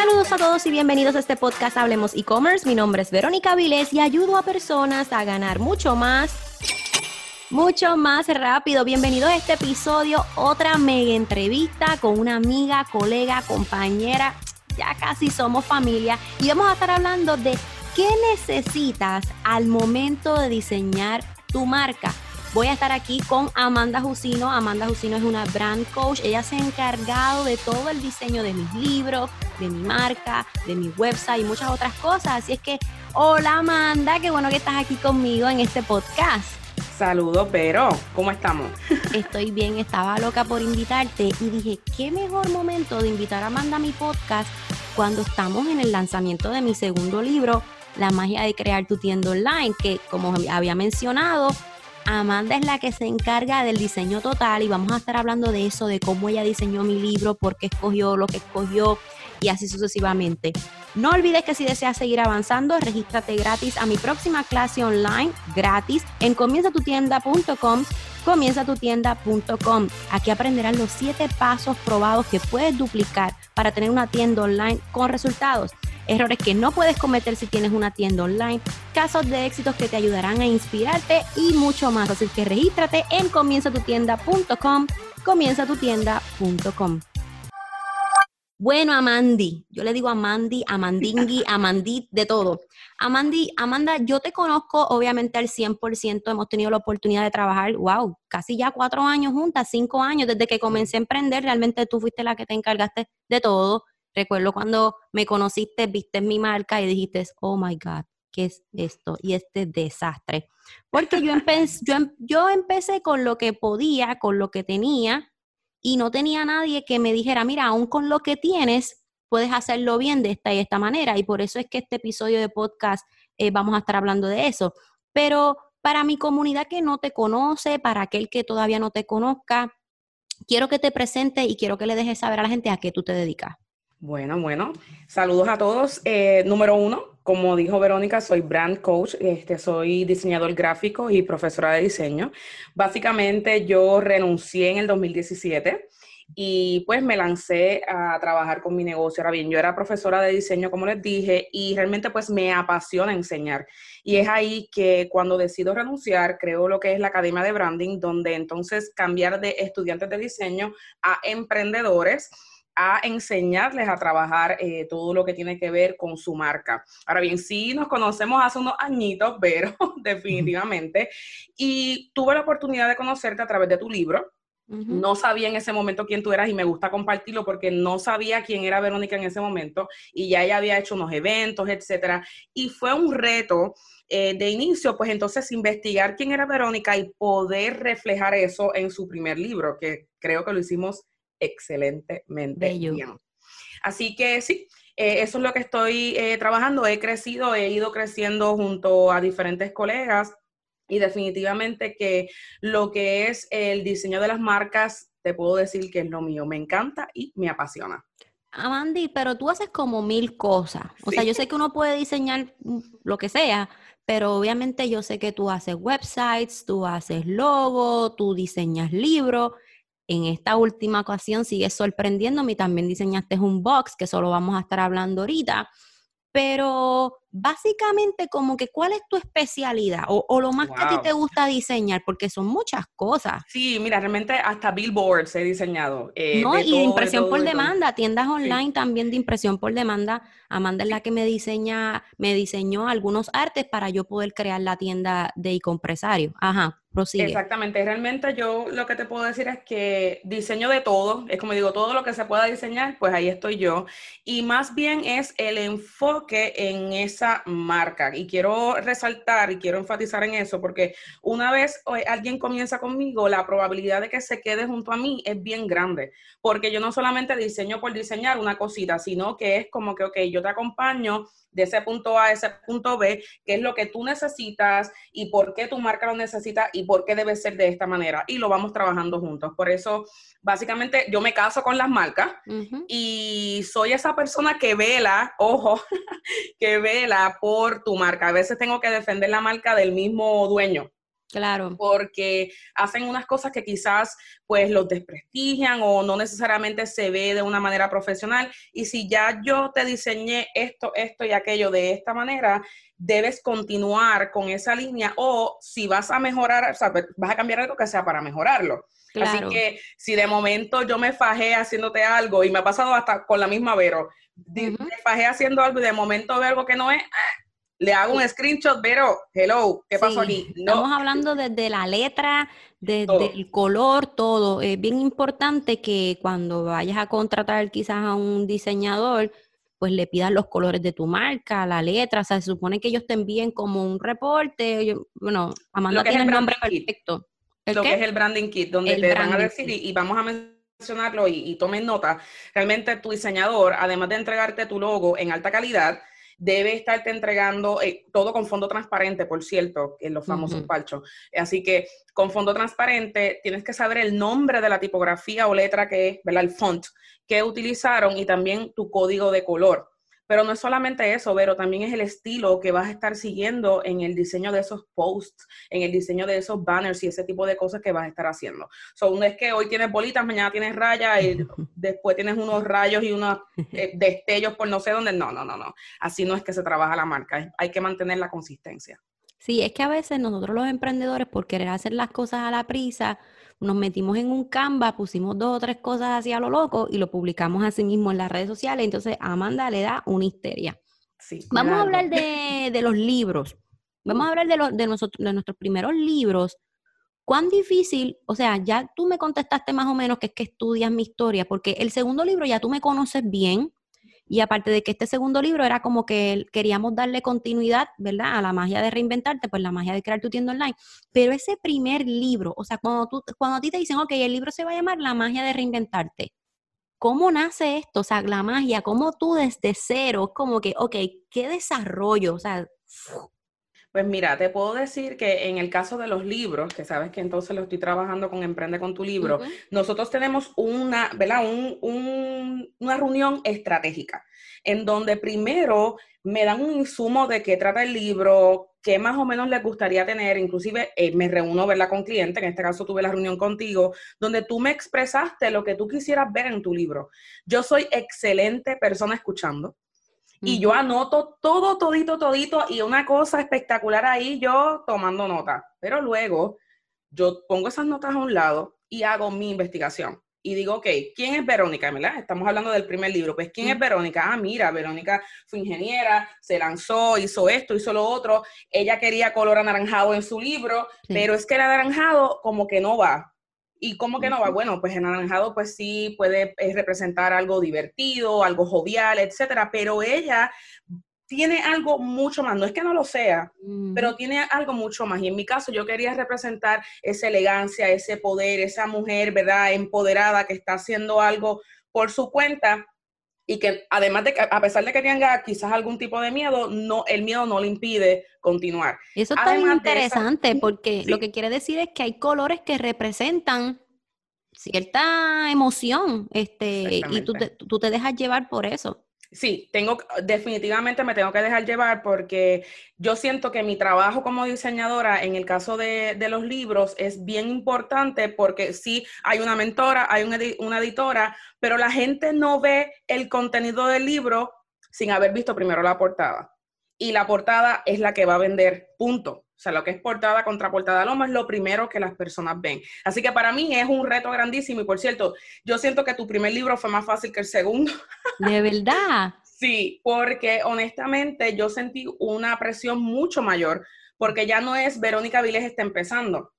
Saludos a todos y bienvenidos a este podcast Hablemos e-commerce. Mi nombre es Verónica Vilés y ayudo a personas a ganar mucho más, mucho más rápido. Bienvenidos a este episodio, otra mega entrevista con una amiga, colega, compañera. Ya casi somos familia y vamos a estar hablando de qué necesitas al momento de diseñar tu marca. Voy a estar aquí con Amanda Jusino. Amanda Jusino es una brand coach. Ella se ha encargado de todo el diseño de mis libros, de mi marca, de mi website y muchas otras cosas. Así es que, hola Amanda, qué bueno que estás aquí conmigo en este podcast. Saludos, pero ¿cómo estamos? Estoy bien, estaba loca por invitarte y dije, qué mejor momento de invitar a Amanda a mi podcast cuando estamos en el lanzamiento de mi segundo libro, La magia de crear tu tienda online, que como había mencionado, Amanda es la que se encarga del diseño total y vamos a estar hablando de eso, de cómo ella diseñó mi libro, por qué escogió lo que escogió y así sucesivamente. No olvides que si deseas seguir avanzando, regístrate gratis a mi próxima clase online gratis en comienzatutienda.com comienzatutienda.com. Aquí aprenderás los siete pasos probados que puedes duplicar para tener una tienda online con resultados errores que no puedes cometer si tienes una tienda online, casos de éxitos que te ayudarán a inspirarte y mucho más. Así que regístrate en comienzatutienda.com, comienzatutienda.com. Bueno, Amandi, yo le digo Amandi, Amandingui, Amandit, de todo. Amandi, Amanda, yo te conozco obviamente al 100%, hemos tenido la oportunidad de trabajar, wow, casi ya cuatro años juntas, cinco años, desde que comencé a emprender, realmente tú fuiste la que te encargaste de todo, Recuerdo cuando me conociste, viste mi marca y dijiste, oh my God, ¿qué es esto? Y este desastre. Porque yo, empecé, yo, em, yo empecé con lo que podía, con lo que tenía, y no tenía nadie que me dijera, mira, aún con lo que tienes, puedes hacerlo bien de esta y esta manera. Y por eso es que este episodio de podcast eh, vamos a estar hablando de eso. Pero para mi comunidad que no te conoce, para aquel que todavía no te conozca, quiero que te presente y quiero que le dejes saber a la gente a qué tú te dedicas. Bueno, bueno, saludos a todos. Eh, número uno, como dijo Verónica, soy brand coach, este, soy diseñador gráfico y profesora de diseño. Básicamente yo renuncié en el 2017 y pues me lancé a trabajar con mi negocio. Ahora bien, yo era profesora de diseño, como les dije, y realmente pues me apasiona enseñar. Y es ahí que cuando decido renunciar, creo lo que es la Academia de Branding, donde entonces cambiar de estudiantes de diseño a emprendedores a enseñarles a trabajar eh, todo lo que tiene que ver con su marca. Ahora bien, sí nos conocemos hace unos añitos, pero definitivamente, y tuve la oportunidad de conocerte a través de tu libro. No sabía en ese momento quién tú eras y me gusta compartirlo porque no sabía quién era Verónica en ese momento y ya ella había hecho unos eventos, etcétera. Y fue un reto eh, de inicio, pues entonces investigar quién era Verónica y poder reflejar eso en su primer libro, que creo que lo hicimos excelentemente bien. Así que sí, eh, eso es lo que estoy eh, trabajando. He crecido, he ido creciendo junto a diferentes colegas y definitivamente que lo que es el diseño de las marcas, te puedo decir que es lo mío. Me encanta y me apasiona. Amandi, pero tú haces como mil cosas. O sea, yo sé que uno puede diseñar lo que sea, pero obviamente yo sé que tú haces websites, tú haces logo, tú diseñas libros en esta última ocasión sigues sorprendiéndome y también diseñaste un box, que solo vamos a estar hablando ahorita. Pero básicamente como que cuál es tu especialidad o, lo más que a ti te gusta diseñar, porque son muchas cosas. Sí, mira, realmente hasta billboards he diseñado. Eh, no, y de impresión por demanda, tiendas online también de impresión por demanda. Amanda es la que me diseña, me diseñó algunos artes para yo poder crear la tienda de e-compresario. Ajá. Exactamente, realmente yo lo que te puedo decir es que diseño de todo, es como digo, todo lo que se pueda diseñar, pues ahí estoy yo. Y más bien es el enfoque en marca. Y quiero resaltar y quiero enfatizar en eso, porque una vez alguien comienza conmigo, la probabilidad de que se quede junto a mí es bien grande, porque yo no solamente diseño por diseñar una cosita, sino que es como que, ok, yo te acompaño de ese punto A a ese punto B, qué es lo que tú necesitas y por qué tu marca lo necesita y por qué debe ser de esta manera. Y lo vamos trabajando juntos. Por eso, básicamente, yo me caso con las marcas y soy esa persona que vela, ojo, que vela por tu marca. A veces tengo que defender la marca del mismo dueño Claro. Porque hacen unas cosas que quizás pues los desprestigian o no necesariamente se ve de una manera profesional. Y si ya yo te diseñé esto, esto y aquello de esta manera, debes continuar con esa línea o si vas a mejorar, o sea, vas a cambiar algo que sea para mejorarlo. Así que si de momento yo me fajé haciéndote algo y me ha pasado hasta con la misma Vero, me fajé haciendo algo y de momento veo algo que no es, ah, le hago un screenshot, pero, hello, ¿qué pasó aquí? No. Estamos hablando desde la letra, desde el color, todo. Es bien importante que cuando vayas a contratar quizás a un diseñador, pues le pidas los colores de tu marca, la letra, o sea, se supone que ellos te envíen como un reporte, bueno, Amanda tiene el, nombre perfecto. lo que es el branding kit, donde te van a decir, y, vamos a mencionarlo y, y tomen nota, realmente tu diseñador, además de entregarte tu logo en alta calidad, debe estarte entregando eh, todo con fondo transparente, por cierto, en los famosos palchos. Así que con fondo transparente tienes que saber el nombre de la tipografía o letra que es, ¿verdad? El font que utilizaron y también tu código de color. Pero no es solamente eso, Vero, también es el estilo que vas a estar siguiendo en el diseño de esos posts, en el diseño de esos banners y ese tipo de cosas que vas a estar haciendo. So, no es que hoy tienes bolitas, mañana tienes rayas y después tienes unos rayos y unos eh, destellos por no sé dónde. No, no, no, no. Así no es que se trabaja la marca. Hay que mantener la consistencia. Sí, es que a veces nosotros los emprendedores, por querer hacer las cosas a la prisa, nos metimos en un Canva, pusimos dos o tres cosas así a lo loco y lo publicamos así mismo en las redes sociales. Entonces, Amanda le da una histeria. Sí, Vamos a hablar de, los libros. Vamos a hablar de, de, nosotros, de nuestros primeros libros. ¿Cuán difícil? O sea, ya tú me contestaste más o menos que es que estudias mi historia, porque el segundo libro ya tú me conoces bien, y aparte de que este segundo libro era como que queríamos darle continuidad, ¿verdad? A la magia de reinventarte, pues la magia de crear tu tienda online. Pero ese primer libro, o sea, cuando, tú, cuando a ti te dicen, ok, el libro se va a llamar La magia de reinventarte, ¿cómo nace esto? O sea, la magia, ¿cómo tú desde cero, como que, ok, ¿qué desarrollo? O sea... Pues mira, te puedo decir que en el caso de los libros, que sabes que entonces lo estoy trabajando con Emprende con tu libro, nosotros tenemos una, ¿verdad? una reunión estratégica en donde primero me dan un insumo de qué trata el libro, qué más o menos les gustaría tener, inclusive eh, me reúno verla con cliente, en este caso tuve la reunión contigo, donde tú me expresaste lo que tú quisieras ver en tu libro. Yo soy excelente persona escuchando y yo anoto todo, todito, todito y una cosa espectacular ahí yo tomando nota. Pero luego yo pongo esas notas a un lado y hago mi investigación. Y digo, ok, ¿quién es Verónica? ¿verdad? Estamos hablando del primer libro. Pues, ¿quién es Verónica? Ah, mira, Verónica fue ingeniera, se lanzó, hizo esto, hizo lo otro. Ella quería color anaranjado en su libro, pero es que el anaranjado como que no va. ¿Y cómo que no va? Bueno, pues anaranjado pues sí puede eh, representar algo divertido, algo jovial, etcétera, pero ella tiene algo mucho más, no es que no lo sea, pero tiene algo mucho más. Y en mi caso yo quería representar esa elegancia, ese poder, esa mujer, ¿verdad? Empoderada que está haciendo algo por su cuenta y que además de que a pesar de que tenga quizás algún tipo de miedo, no el miedo no le impide continuar. Eso está muy interesante porque lo que quiere decir es que hay colores que representan cierta emoción, este, y tú tú te dejas llevar por eso. Sí, tengo, definitivamente me tengo que dejar llevar porque yo siento que mi trabajo como diseñadora en el caso de, los libros es bien importante porque sí hay una mentora, hay una, editora, pero la gente no ve el contenido del libro sin haber visto primero la portada. Y la portada es la que va a vender, punto. O sea, lo que es portada contra portada Loma es lo primero que las personas ven. Así que para mí es un reto grandísimo. Y por cierto, yo siento que tu primer libro fue más fácil que el segundo. ¿De verdad? sí, porque honestamente yo sentí una presión mucho mayor, porque ya no es Verónica Viles está empezando.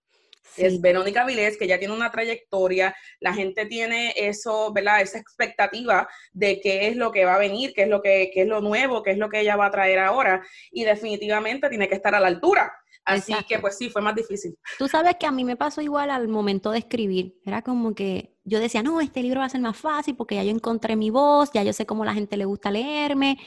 Es Verónica Vilés, que ya tiene una trayectoria, la gente tiene eso, ¿verdad? Esa expectativa de qué es lo que va a venir, qué es lo que qué es lo nuevo, qué es lo que ella va a traer ahora, y definitivamente tiene que estar a la altura. Así que pues sí, fue más difícil. Tú sabes que a mí me pasó igual al momento de escribir. Era como que yo decía, no, este libro va a ser más fácil porque ya yo encontré mi voz, ya yo sé cómo la gente le gusta leerme.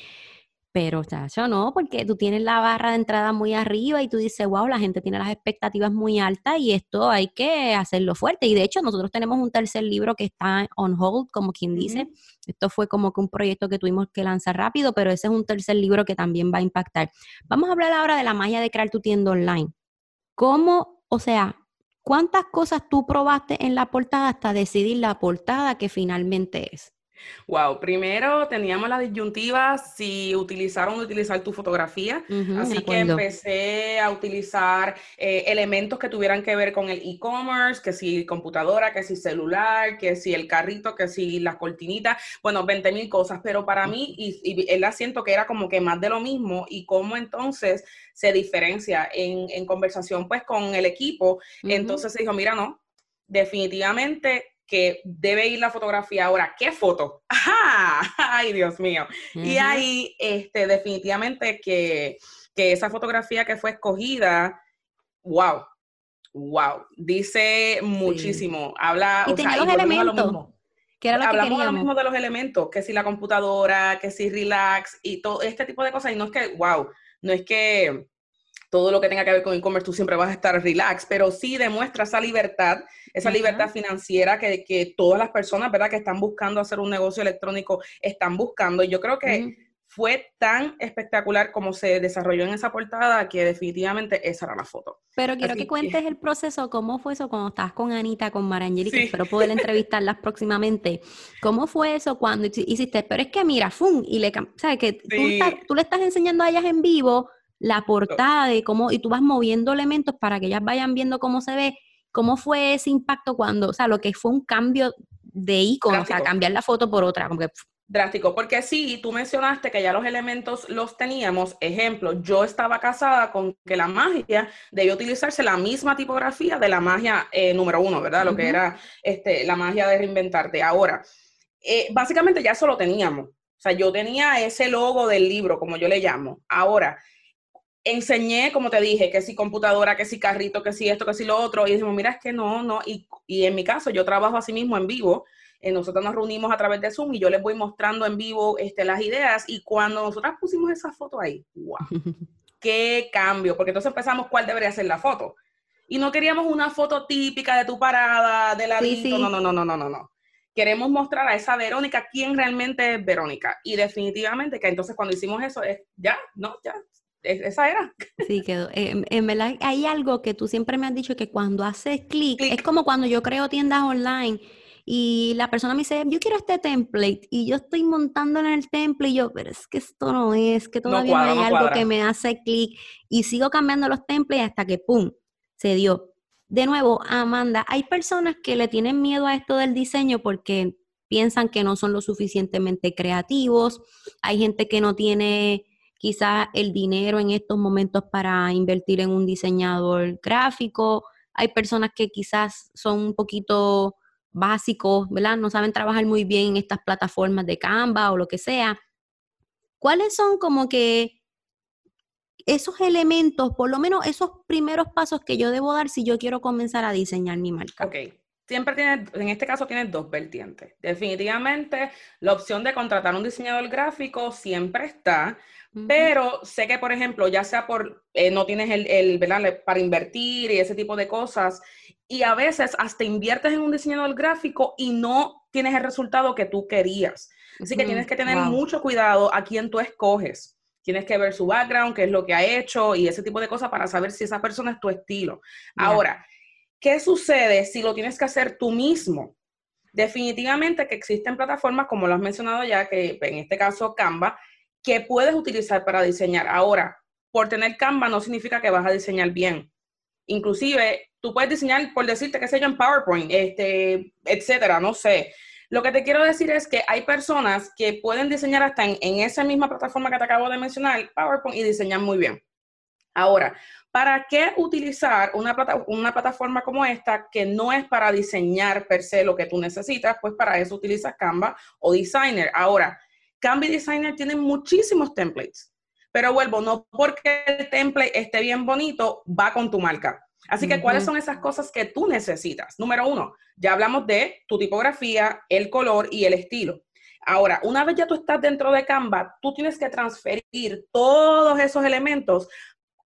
Pero, o sea, yo no, porque tú tienes la barra de entrada muy arriba y tú dices, wow, la gente tiene las expectativas muy altas y esto hay que hacerlo fuerte. Y de hecho, nosotros tenemos un tercer libro que está on hold, como quien dice. Esto fue como que un proyecto que tuvimos que lanzar rápido, pero ese es un tercer libro que también va a impactar. Vamos a hablar ahora de la magia de crear tu tienda online. ¿Cómo O sea, ¿cuántas cosas tú probaste en la portada hasta decidir la portada que finalmente es? Wow, primero teníamos la disyuntiva si utilizar o no utilizar tu fotografía, así que empecé a utilizar eh, elementos que tuvieran que ver con el e-commerce, que si computadora, que si celular, que si el carrito, que si las cortinitas, bueno, 20 mil cosas, pero para mí, y, y el asiento que era como que más de lo mismo, y cómo entonces se diferencia en, conversación pues con el equipo, entonces se dijo, mira, no, definitivamente que debe ir la fotografía ahora. ¿Qué foto? ¡Ajá! ¡Ay, Dios mío! Y ahí, este, definitivamente que, esa fotografía que fue escogida, wow, wow, dice muchísimo. Habla, y tenía los elementos. Que era lo Hablamos que lo mismo de los elementos, que si la computadora, que si relax y todo este tipo de cosas. Y no es que, wow, no es que todo lo que tenga que ver con e-commerce tú siempre vas a estar relax, pero sí demuestra esa libertad, esa libertad financiera que, que, todas las personas, ¿verdad?, que están buscando hacer un negocio electrónico están buscando. Y yo creo que fue tan espectacular como se desarrolló en esa portada que definitivamente esa era la foto. Pero quiero que cuentes el proceso, cómo fue eso cuando estabas con Anita, con Marangeli, que espero poder entrevistarlas próximamente. ¿Cómo fue eso cuando hiciste? Pero es que mira, ¡fum! Y le, ¿sabes? Que tú, tú le estás enseñando a ellas en vivo la portada de cómo, y tú vas moviendo elementos para que ellas vayan viendo cómo se ve, cómo fue ese impacto cuando, o sea, lo que fue un cambio de icono, o sea, cambiar la foto por otra, como que... Drástico, porque sí, tú mencionaste que ya los elementos los teníamos. Ejemplo, yo estaba casada con que la magia debía utilizarse la misma tipografía de la magia eh, número uno, ¿verdad? Lo que era este, la magia de reinventarte. Ahora, eh, básicamente ya eso lo teníamos. O sea, yo tenía ese logo del libro, como yo le llamo. Ahora, enseñé, como te dije, que si computadora, que si carrito, que si esto, que si lo otro, y dijimos, mira, es que no, no, y, en mi caso yo trabajo así mismo en vivo, eh, nosotros nos reunimos a través de Zoom y yo les voy mostrando en vivo este, las ideas, y cuando nosotras pusimos esa foto ahí, wow, qué cambio, porque entonces empezamos cuál debería ser la foto. Y no queríamos una foto típica de tu parada, de la no, no, no, no, no, no, no. Queremos mostrar a esa Verónica quién realmente es Verónica. Y definitivamente que entonces cuando hicimos eso es, ya, no, ya, esa era. Sí, quedó. Eh, en, verdad, hay algo que tú siempre me has dicho que cuando haces clic, es como cuando yo creo tiendas online y la persona me dice, yo quiero este template y yo estoy montando en el template y yo, pero es que esto no es, que todavía no, hay algo que me hace clic y sigo cambiando los templates hasta que, ¡pum!, se dio. De nuevo, Amanda, hay personas que le tienen miedo a esto del diseño porque piensan que no son lo suficientemente creativos, hay gente que no tiene quizás el dinero en estos momentos para invertir en un diseñador gráfico. Hay personas que quizás son un poquito básicos, ¿verdad? No saben trabajar muy bien en estas plataformas de Canva o lo que sea. ¿Cuáles son como que esos elementos, por lo menos esos primeros pasos que yo debo dar si yo quiero comenzar a diseñar mi marca? Ok, siempre tiene, en este caso tiene dos vertientes. Definitivamente la opción de contratar un diseñador gráfico siempre está, pero sé que, por ejemplo, ya sea por eh, no tienes el, el, ¿verdad? Para invertir y ese tipo de cosas, y a veces hasta inviertes en un diseñador gráfico y no tienes el resultado que tú querías. Así que tienes que tener mucho cuidado a quién tú escoges. Tienes que ver su background, qué es lo que ha hecho y ese tipo de cosas para saber si esa persona es tu estilo. Ahora, ¿qué sucede si lo tienes que hacer tú mismo? Definitivamente que existen plataformas, como lo has mencionado ya, que en este caso Canva, que puedes utilizar para diseñar. Ahora, por tener Canva no significa que vas a diseñar bien. Inclusive, tú puedes diseñar, por decirte, que sé yo, en PowerPoint, este, etcétera, no sé. Lo que te quiero decir es que hay personas que pueden diseñar hasta en, esa misma plataforma que te acabo de mencionar, PowerPoint, y diseñan muy bien. Ahora, ¿para qué utilizar una, una plataforma como esta que no es para diseñar per se lo que tú necesitas? Pues para eso utilizas Canva o Designer. Ahora, Canva Designer tiene muchísimos templates, pero vuelvo, no porque el template esté bien bonito, va con tu marca. Así que, ¿cuáles son esas cosas que tú necesitas? Número uno, ya hablamos de tu tipografía, el color y el estilo. Ahora, una vez ya tú estás dentro de Canva, tú tienes que transferir todos esos elementos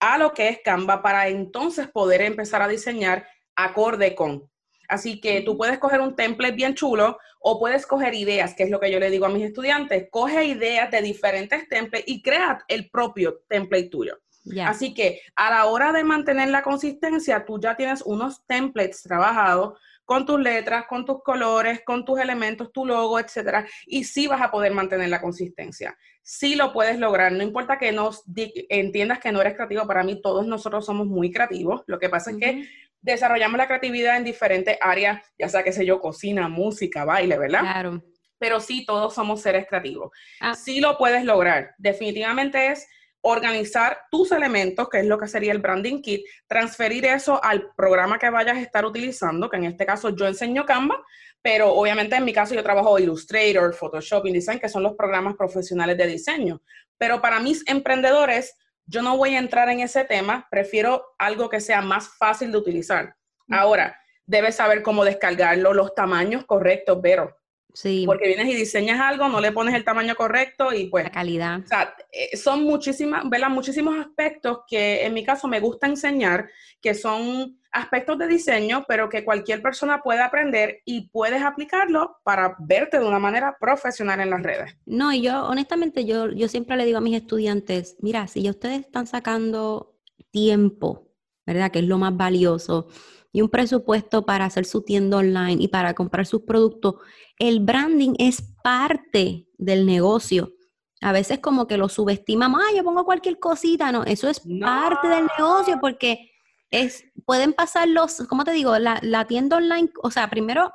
a lo que es Canva para entonces poder empezar a diseñar acorde con. Así que tú puedes coger un template bien chulo o puedes coger ideas, que es lo que yo le digo a mis estudiantes. Coge ideas de diferentes templates y crea el propio template tuyo. Así que a la hora de mantener la consistencia, tú ya tienes unos templates trabajados con tus letras, con tus colores, con tus elementos, tu logo, etcétera, y sí vas a poder mantener la consistencia. Sí lo puedes lograr, no importa que nos entiendas que no eres creativo, para mí todos nosotros somos muy creativos, lo que pasa es que desarrollamos la creatividad en diferentes áreas, ya sea que sé yo, cocina, música, baile, ¿verdad? Claro. Pero sí, todos somos seres creativos. Ah. Sí lo puedes lograr. Definitivamente es organizar tus elementos, que es lo que sería el branding kit, transferir eso al programa que vayas a estar utilizando, que en este caso yo enseño Canva, pero obviamente en mi caso yo trabajo Illustrator, Photoshop, InDesign, que son los programas profesionales de diseño. Pero para mis emprendedores, yo no voy a entrar en ese tema, prefiero algo que sea más fácil de utilizar. Ahora, debes saber cómo descargarlo, los tamaños correctos, pero Sí. Porque vienes y diseñas algo, no le pones el tamaño correcto y pues... La calidad. O sea, eh, son muchísimas, ¿verdad? Muchísimos aspectos que en mi caso me gusta enseñar, que son aspectos de diseño, pero que cualquier persona puede aprender y puedes aplicarlo para verte de una manera profesional en las redes. No, y yo honestamente, yo, yo siempre le digo a mis estudiantes, mira, si ya ustedes están sacando tiempo, ¿verdad? Que es lo más valioso y un presupuesto para hacer su tienda online y para comprar sus productos, el branding es parte del negocio. A veces como que lo subestimamos, ah, yo pongo cualquier cosita, no, eso es parte del negocio porque es, pueden pasar los, ¿cómo te digo? La, tienda online, o sea, primero,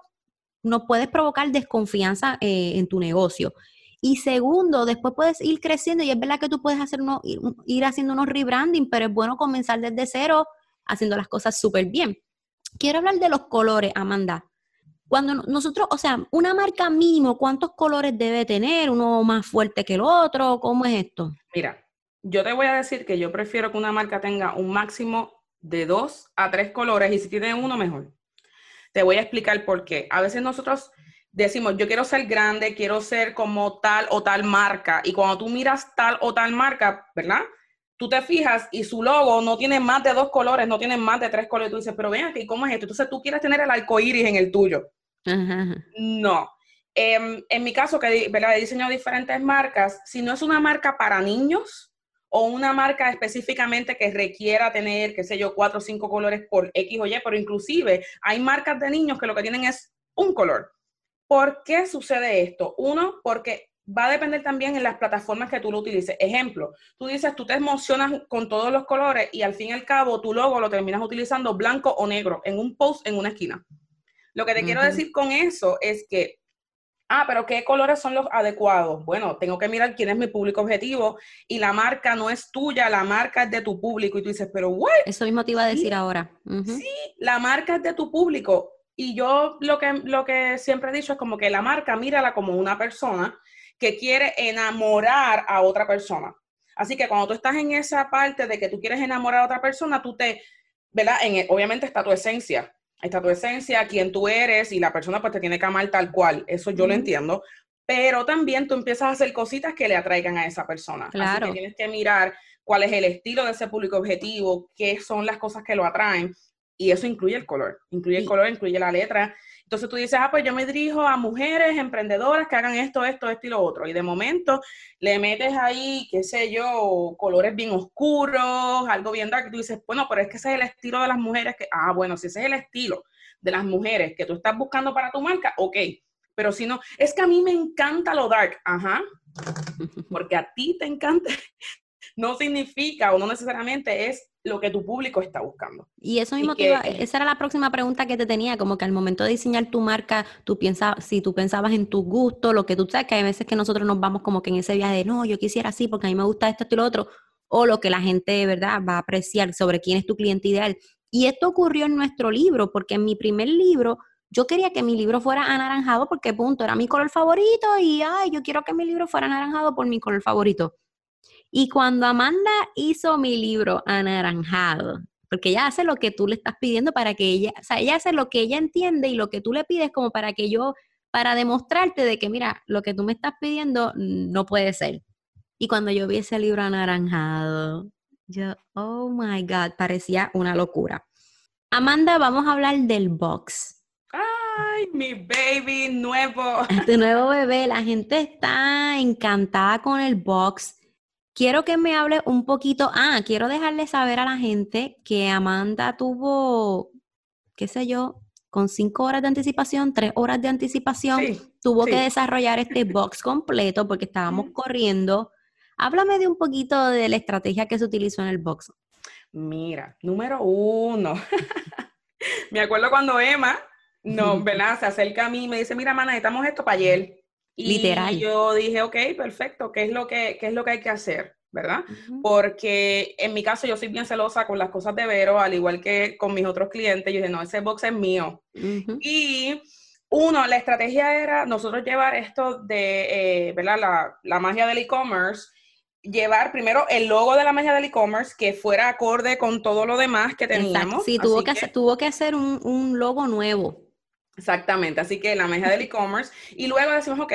no puedes provocar desconfianza eh, en tu negocio. Y segundo, después puedes ir creciendo y es verdad que tú puedes hacer uno, ir, ir haciendo unos rebranding, pero es bueno comenzar desde cero haciendo las cosas súper bien. Quiero hablar de los colores, Amanda. Cuando nosotros, o sea, una marca mínimo, ¿cuántos colores debe tener? ¿Uno más fuerte que el otro? ¿Cómo es esto? Mira, yo te voy a decir que yo prefiero que una marca tenga un máximo de dos a tres colores y si tiene uno, mejor. Te voy a explicar por qué. A veces nosotros decimos, yo quiero ser grande, quiero ser como tal o tal marca. Y cuando tú miras tal o tal marca, ¿verdad? Tú te fijas y su logo no tiene más de dos colores, no tiene más de tres colores. Tú dices, pero ven aquí, ¿cómo es esto? Entonces tú quieres tener el arco iris en el tuyo. No. Em, en mi caso, que he diseñado diferentes marcas, si no es una marca para niños o una marca específicamente que requiera tener, qué sé yo, cuatro o cinco colores por X o Y, pero inclusive hay marcas de niños que lo que tienen es un color. ¿Por qué sucede esto? Uno, porque va a depender también en las plataformas que tú lo utilices. Ejemplo, tú dices, tú te emocionas con todos los colores y al fin y al cabo tu logo lo terminas utilizando blanco o negro en un post en una esquina. Lo que te quiero decir con eso es que, ah, pero ¿qué colores son los adecuados? Bueno, tengo que mirar quién es mi público objetivo y la marca no es tuya, la marca es de tu público. Y tú dices, pero, ¿what? Eso mismo te iba a decir ahora. Sí, la marca es de tu público. Y yo lo que, lo que siempre he dicho es como que la marca, mírala como una persona que quiere enamorar a otra persona. Así que cuando tú estás en esa parte de que tú quieres enamorar a otra persona, tú te, ¿verdad? En, obviamente está tu esencia, está tu esencia, quién tú eres y la persona pues te tiene que amar tal cual, eso yo lo entiendo, pero también tú empiezas a hacer cositas que le atraigan a esa persona. Claro. Así que tienes que mirar cuál es el estilo de ese público objetivo, qué son las cosas que lo atraen y eso incluye el color, incluye el color, incluye la letra, entonces tú dices, ah, pues yo me dirijo a mujeres emprendedoras que hagan esto, esto, esto y lo otro. Y de momento le metes ahí, qué sé yo, colores bien oscuros, algo bien dark. Y tú dices, bueno, pero es que ese es el estilo de las mujeres que, ah, bueno, si ese es el estilo de las mujeres que tú estás buscando para tu marca, ok. Pero si no, es que a mí me encanta lo dark, ajá, porque a ti te encanta, no significa o no necesariamente es lo que tu público está buscando. Y eso mismo, esa era la próxima pregunta que te tenía, como que al momento de diseñar tu marca, tú piensas, si tú pensabas en tu gusto, lo que tú sabes, que hay veces que nosotros nos vamos como que en ese viaje de, no, yo quisiera así porque a mí me gusta esto, esto y lo otro, o lo que la gente, de ¿verdad?, va a apreciar sobre quién es tu cliente ideal. Y esto ocurrió en nuestro libro, porque en mi primer libro, yo quería que mi libro fuera anaranjado porque, punto, era mi color favorito y, ay, yo quiero que mi libro fuera anaranjado por mi color favorito. Y cuando Amanda hizo mi libro anaranjado, porque ella hace lo que tú le estás pidiendo para que ella, o sea, ella hace lo que ella entiende y lo que tú le pides como para que yo, para demostrarte de que, mira, lo que tú me estás pidiendo no puede ser. Y cuando yo vi ese libro anaranjado, yo, oh my God, parecía una locura. Amanda, vamos a hablar del box. Ay, mi baby nuevo. Tu nuevo bebé, la gente está encantada con el box quiero que me hable un poquito. Ah, quiero dejarle saber a la gente que Amanda tuvo, qué sé yo, con cinco horas de anticipación, tres horas de anticipación, tuvo que desarrollar este box completo porque estábamos corriendo. Háblame de un poquito de la estrategia que se utilizó en el box. Mira, número uno. me acuerdo cuando Emma, no, ¿verdad? Se acerca a mí y me dice, mira, mana, necesitamos esto para ayer. Y Literal. yo dije, ok, perfecto, ¿qué es lo que, qué es lo que hay que hacer? ¿verdad? Porque en mi caso yo soy bien celosa con las cosas de Vero, al igual que con mis otros clientes. Yo dije, no, ese box es mío. Y uno, la estrategia era nosotros llevar esto de, eh, ¿verdad? La, la magia del e-commerce llevar primero el logo de la magia del e-commerce que fuera acorde con todo lo demás que teníamos. Sí, tuvo que, hacer, tuvo que hacer un, un, logo nuevo. Exactamente, así que la magia del e-commerce. Y luego decimos, ok,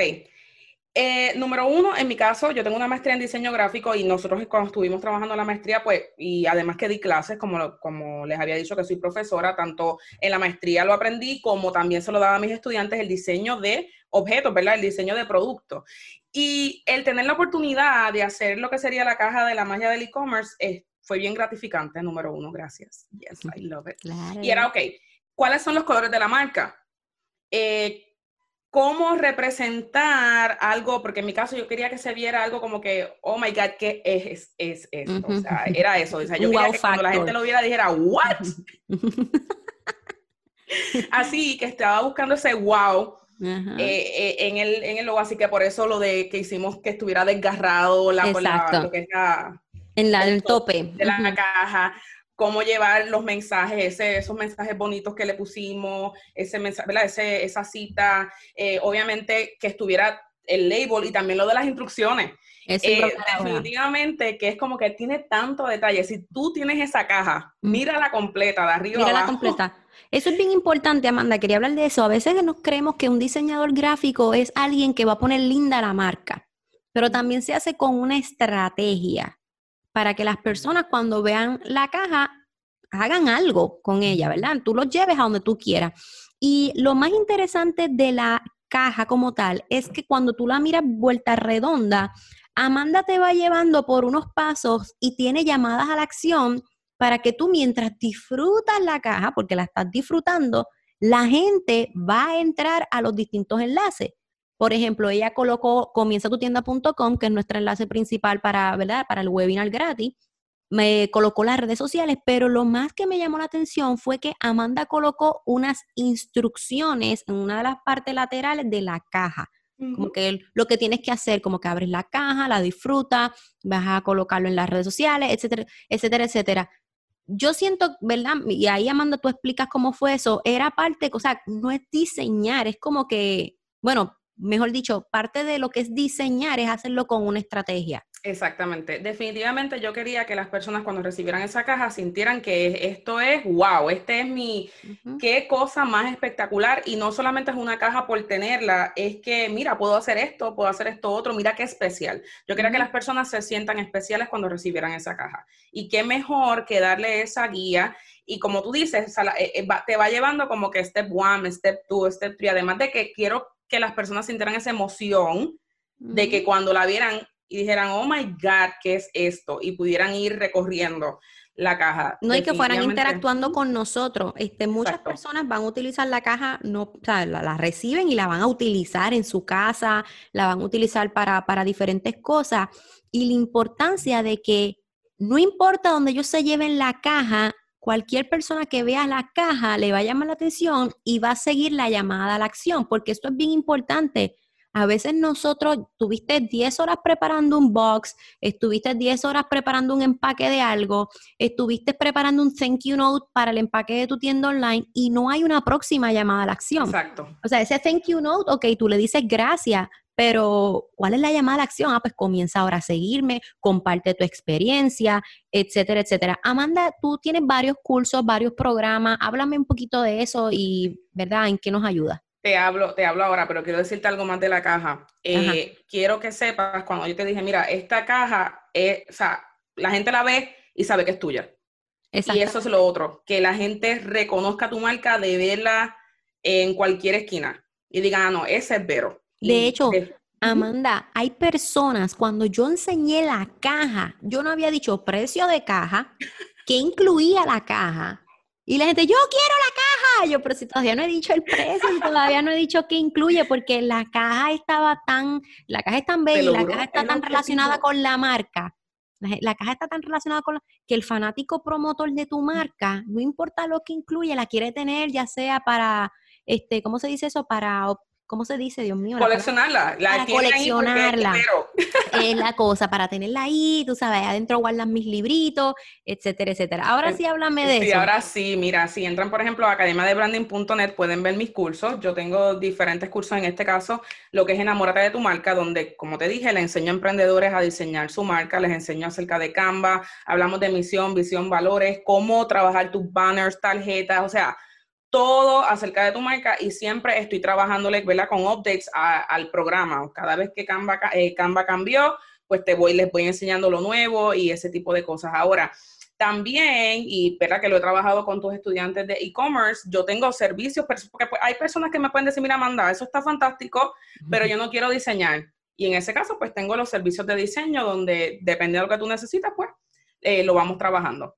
eh, número uno, en mi caso, yo tengo una maestría en diseño gráfico y nosotros cuando estuvimos trabajando la maestría, pues, y además que di clases, como, como les había dicho que soy profesora, tanto en la maestría lo aprendí, como también se lo daba a mis estudiantes el diseño de objetos, ¿verdad? El diseño de productos. Y el tener la oportunidad de hacer lo que sería la caja de la magia del e-commerce fue bien gratificante, número uno, gracias. Yes, I love it. Y era, ok, ¿cuáles son los colores de la marca? Eh, cómo representar algo, porque en mi caso yo quería que se viera algo como que, oh my God, ¿qué es, es esto? O sea, era eso. O sea, yo quería que cuando la gente lo viera dijera, ¿what? Así que estaba buscando ese wow. Eh, eh, en, el, en el logo, así que por eso lo de que hicimos que estuviera desgarrado la, la lo que es en la, el tope de la caja, cómo llevar los mensajes, esos mensajes bonitos que le pusimos, ese mensaje, Ese, esa cita, eh, obviamente que estuviera el label y también lo de las instrucciones. Eh, definitivamente que es como que tiene tanto detalle. Si tú tienes esa caja, mm. mírala completa, de arriba mírala completa. Eso es bien importante, Amanda. Quería hablar de eso. A veces nos creemos que un diseñador gráfico es alguien que va a poner linda la marca, pero también se hace con una estrategia para que las personas cuando vean la caja hagan algo con ella, ¿verdad? Tú lo lleves a donde tú quieras. Y lo más interesante de la caja como tal es que cuando tú la miras vuelta redonda, Amanda te va llevando por unos pasos y tiene llamadas a la acción para que tú mientras disfrutas la caja, porque la estás disfrutando, la gente va a entrar a los distintos enlaces. Por ejemplo, ella colocó comienzatutienda.com, que es nuestro enlace principal para, ¿verdad? para el webinar gratis. Me colocó las redes sociales, pero lo más que me llamó la atención fue que Amanda colocó unas instrucciones en una de las partes laterales de la caja. Como que lo que tienes que hacer, como que abres la caja, la disfrutas, vas a colocarlo en las redes sociales, etcétera, etcétera, etcétera. Yo siento, ¿verdad? Y ahí Amanda, tú explicas cómo fue eso. Era parte, o sea, no es diseñar, es como que, bueno, mejor dicho, parte de lo que es diseñar es hacerlo con una estrategia. Exactamente. Definitivamente yo quería que las personas cuando recibieran esa caja sintieran que esto es, wow, este es mi, qué cosa más espectacular. Y no solamente es una caja por tenerla, es que, mira, puedo hacer esto, puedo hacer esto otro, mira qué especial. Yo quería que las personas se sientan especiales cuando recibieran esa caja. Y qué mejor que darle esa guía. Y como tú dices, eh, eh, te va llevando como que step one, step two, step three. Además de que quiero que las personas sintieran esa emoción de que cuando la vieran y dijeran, oh my God, ¿qué es esto? Y pudieran ir recorriendo la caja. No hay que fueran interactuando con nosotros. Este, muchas personas van a utilizar la caja, no, o sea, la, reciben y la van a utilizar en su casa, la van a utilizar para, para diferentes cosas. Y la importancia de que no importa dónde ellos se lleven la caja, cualquier persona que vea la caja le va a llamar la atención y va a seguir la llamada a la acción, porque esto es bien importante. A veces nosotros tuviste 10 horas preparando un box, estuviste 10 horas preparando un empaque de algo, estuviste preparando un thank you note para el empaque de tu tienda online y no hay una próxima llamada a la acción. Exacto. O sea, ese thank you note, ok, tú le dices gracias, pero ¿cuál es la llamada a la acción? Ah, pues comienza ahora a seguirme, comparte tu experiencia, etcétera, etcétera. Amanda, tú tienes varios cursos, varios programas, háblame un poquito de eso y, ¿verdad? ¿En qué nos ayuda? Te hablo, te hablo ahora, pero quiero decirte algo más de la caja. Eh, quiero que sepas, cuando yo te dije, mira, esta caja, es, o sea, la gente la ve y sabe que es tuya. Y eso es lo otro, que la gente reconozca tu marca de verla en cualquier esquina y diga, ah, no, ese es Vero. De hecho, Amanda, hay personas, cuando yo enseñé la caja, yo no había dicho precio de caja, que incluía la caja. Y la gente, yo quiero la caja. Yo, pero si todavía no he dicho el precio, y todavía no he dicho qué incluye, porque la caja estaba tan, la caja es tan bella y la caja está tan relacionada con la marca. La, caja está tan relacionada con la, que el fanático promotor de tu marca, no importa lo que incluye, la quiere tener, ya sea para, este, ¿cómo se dice eso? Para ¿cómo se dice, Dios mío? Coleccionarla, la coleccionarla. es la cosa, para tenerla ahí, tú sabes, adentro guardan mis libritos, etcétera, etcétera. Ahora sí háblame de eso. Sí, ahora sí, mira, si entran, por ejemplo, a academiadebranding.net, pueden ver mis cursos. Yo tengo diferentes cursos, en este caso, lo que es Enamórate de tu marca, donde, como te dije, le enseño a emprendedores a diseñar su marca, les enseño acerca de Canva, hablamos de misión, visión, valores, cómo trabajar tus banners, tarjetas, o sea, todo acerca de tu marca y siempre estoy trabajándole, ¿verdad? Con updates al programa. Cada vez que Canva, eh, Canva cambió, pues te voy, les voy enseñando lo nuevo y ese tipo de cosas. Ahora, también, y espera que lo he trabajado con tus estudiantes de e-commerce, yo tengo servicios, porque pues, hay personas que me pueden decir, mira, Amanda, eso está fantástico, pero yo no quiero diseñar. Y en ese caso, pues tengo los servicios de diseño donde, depende de lo que tú necesitas, pues eh, lo vamos trabajando.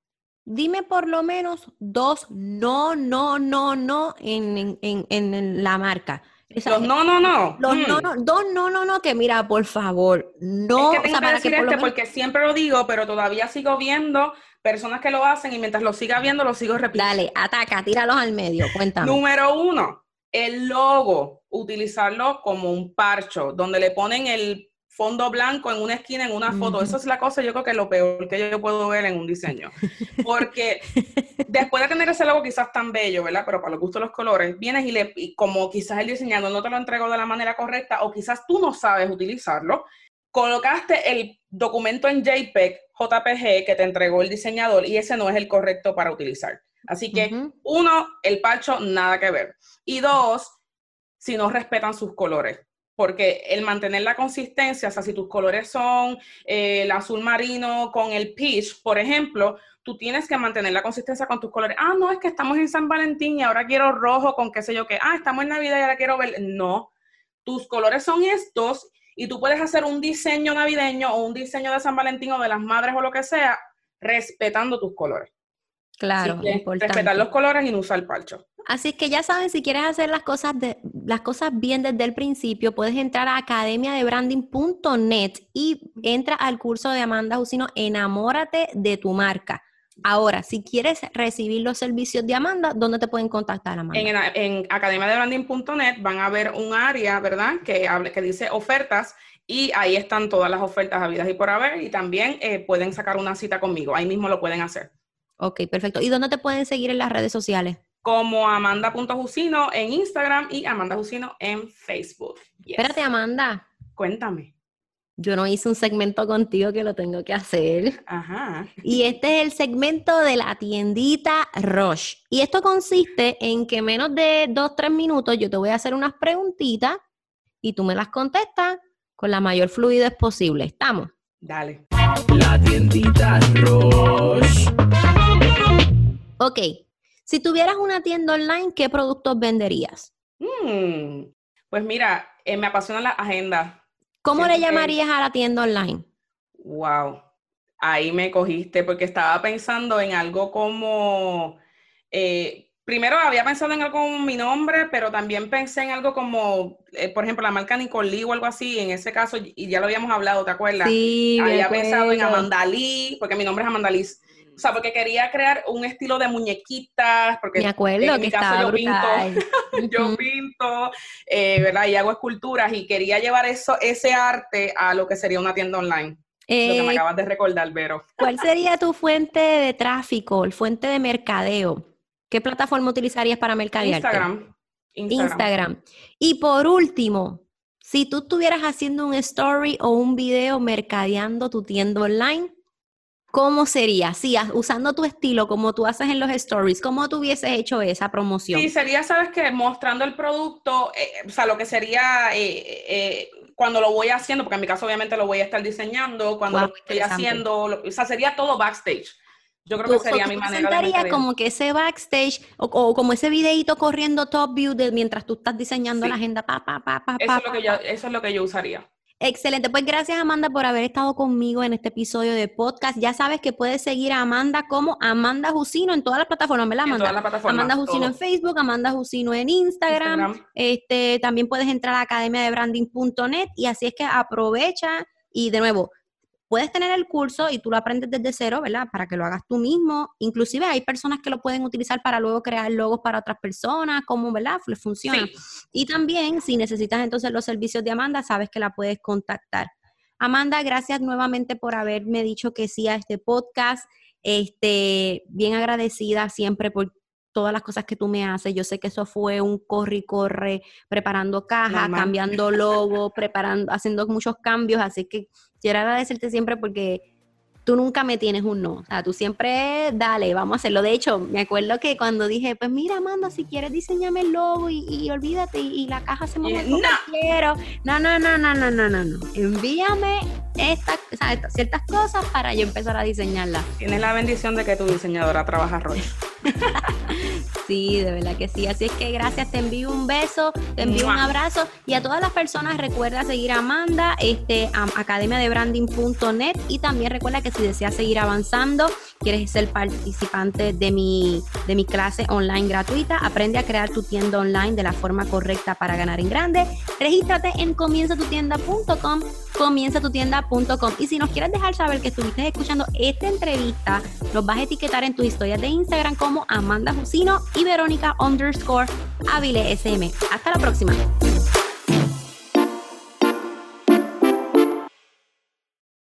Dime por lo menos dos no, no, no, no en, en, en la marca. los no, no, no. Los no, hmm. no, dos no, no, no, que mira, por favor, no. Es que tengo que decir este porque siempre lo digo, pero todavía sigo viendo personas que lo hacen y mientras lo siga viendo, lo sigo repitiendo. Dale, ataca, tíralos al medio, cuéntame. Número uno, el logo, utilizarlo como un parcho, donde le ponen el fondo blanco en una esquina, en una foto. Eso es la cosa, yo creo que es lo peor que yo puedo ver en un diseño. Porque después de tener ese logo quizás tan bello, ¿verdad? Pero para los gustos de los colores, vienes y, le, como quizás el diseñador no te lo entregó de la manera correcta o quizás tú no sabes utilizarlo, colocaste el documento en JPEG, JPG que te entregó el diseñador y ese no es el correcto para utilizar. Así que, uno, el parcho, nada que ver. Y dos, si no respetan sus colores porque el mantener la consistencia, o sea, si tus colores son eh, el azul marino con el peach, por ejemplo, tú tienes que mantener la consistencia con tus colores. Ah, no, es que estamos en San Valentín y ahora quiero rojo con qué sé yo qué. Ah, estamos en Navidad y ahora quiero ver. No, tus colores son estos y tú puedes hacer un diseño navideño o un diseño de San Valentín o de las madres o lo que sea, respetando tus colores. Claro, respetar los colores y no usar parcho. Así que ya saben, si quieres hacer las cosas, de, las cosas bien desde el principio, puedes entrar a academiadebranding.net y entra al curso de Amanda Jusino, Enamórate de tu marca. Ahora, si quieres recibir los servicios de Amanda, ¿dónde te pueden contactar, Amanda? En, en academiadebranding.net van a ver un área, ¿verdad? Que, que dice ofertas y ahí están todas las ofertas habidas y por haber y también eh, pueden sacar una cita conmigo. Ahí mismo lo pueden hacer. Ok, perfecto. ¿Y dónde te pueden seguir en las redes sociales? Como Amanda.Jusino en Instagram y Amanda Jusino en Facebook. Espérate, Amanda. Cuéntame. Yo no hice un segmento contigo que lo tengo que hacer. Ajá. Y este es el segmento de la tiendita Roche. Y esto consiste en que menos de dos, tres minutos yo te voy a hacer unas preguntitas y tú me las contestas con la mayor fluidez posible. ¿Estamos? Dale. La tiendita Roche. Ok, si tuvieras una tienda online, ¿qué productos venderías? Mm, pues mira, eh, me apasiona la agenda. ¿Cómo le llamarías a la tienda online? Wow, ahí me cogiste porque estaba pensando en algo como, eh, primero había pensado en algo como mi nombre, pero también pensé en algo como, eh, por ejemplo, la marca Nicole o algo así, en ese caso, y ya lo habíamos hablado, ¿te acuerdas? Sí, había pensado en Amanda Lee, porque mi nombre es Amanda Lee o sea, porque quería crear un estilo de muñequitas, porque Me acuerdo en mi caso yo pinto, yo pinto, eh, ¿verdad? Y hago esculturas y quería llevar eso, ese arte a lo que sería una tienda online. lo que me eh, acabas de recordar, Vero. ¿Cuál sería tu fuente de tráfico, el fuente de mercadeo? ¿Qué plataforma utilizarías para mercadear? Instagram. Instagram. Instagram. Y por último, si tú estuvieras haciendo un story o un video mercadeando tu tienda online, ¿Cómo sería? Sí, usando tu estilo como tú haces en los stories, ¿cómo tú hubieses hecho esa promoción? Sí, sería, sabes que mostrando el producto, eh, o sea, lo que sería eh, eh, cuando lo voy haciendo, porque en mi caso obviamente lo voy a estar diseñando, cuando lo estoy haciendo, o sea, sería todo backstage. Yo creo que sería mi manera de presentarías mercadear. como que ese backstage o, o como ese videito corriendo top view de mientras tú estás diseñando Sí. la agenda. Pa, pa, pa, pa, Eso pa, es lo que pa, yo, eso es lo que yo usaría. Excelente. Pues gracias Amanda por haber estado conmigo en este episodio de podcast. Ya sabes que puedes seguir a Amanda como Amanda Jusino en todas las plataformas, ¿verdad, En Amanda? todas las plataformas. Amanda Jusino en. Facebook, Amanda Jusino en Instagram. Instagram. Este, también puedes entrar a academiadebranding.net y así es que aprovecha y de nuevo, puedes tener el curso y tú lo aprendes desde cero, ¿verdad? Para que lo hagas tú mismo. Inclusive hay personas que lo pueden utilizar para luego crear logos para otras personas, como, ¿verdad? Les funciona. Sí. Y también, si necesitas entonces los servicios de Amanda, sabes que la puedes contactar. Amanda, gracias nuevamente por haberme dicho que sí a este podcast. Este, bien agradecida siempre por todas las cosas que tú me haces. Yo sé que eso fue un corre y corre, preparando Normal. cambiando logo, preparando, haciendo muchos cambios. Así que quiero agradecerte siempre porque tú nunca me tienes un no. O sea, tú siempre, dale, vamos a hacerlo. De hecho, me acuerdo que cuando dije, pues mira, Amanda, si quieres diseñame el logo y, y olvídate y, y la caja se Y- mueve no. quiero. No, no, no, no, no, no, no, no. Envíame estas, o sea, estas ciertas cosas para yo empezar a diseñarlas. Tienes la bendición de que tu diseñadora trabaja Roy. Sí, de verdad que sí. Así es que gracias, te envío un beso, te envío un abrazo y a todas las personas recuerda seguir a Amanda, este, a academiadebranding.net y también recuerda que si deseas seguir avanzando, quieres ser participante de mi, de mi clase online gratuita, aprende a crear tu tienda online de la forma correcta para ganar en grande, regístrate en comienzatutienda.com, comienzatutienda.com y si nos quieres dejar saber que estuviste escuchando esta entrevista, nos vas a etiquetar en tus historias de Instagram como Amanda Jusino y Verónica underscore Avile SM. Hasta la próxima.